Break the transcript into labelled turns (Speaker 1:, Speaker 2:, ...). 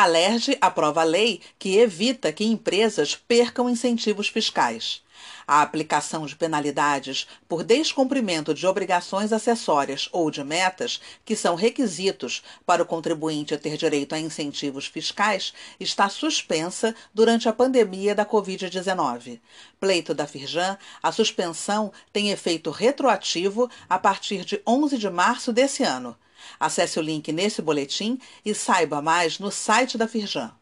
Speaker 1: A LERJ aprova a lei que evita que empresas percam incentivos fiscais. A aplicação de penalidades por descumprimento de obrigações acessórias ou de metas, que são requisitos para o contribuinte ter direito a incentivos fiscais, está suspensa durante a pandemia da Covid-19. Pleito da Firjan, a suspensão tem efeito retroativo a partir de 11 de março desse ano. Acesse o link nesse boletim e saiba mais no site da Firjan.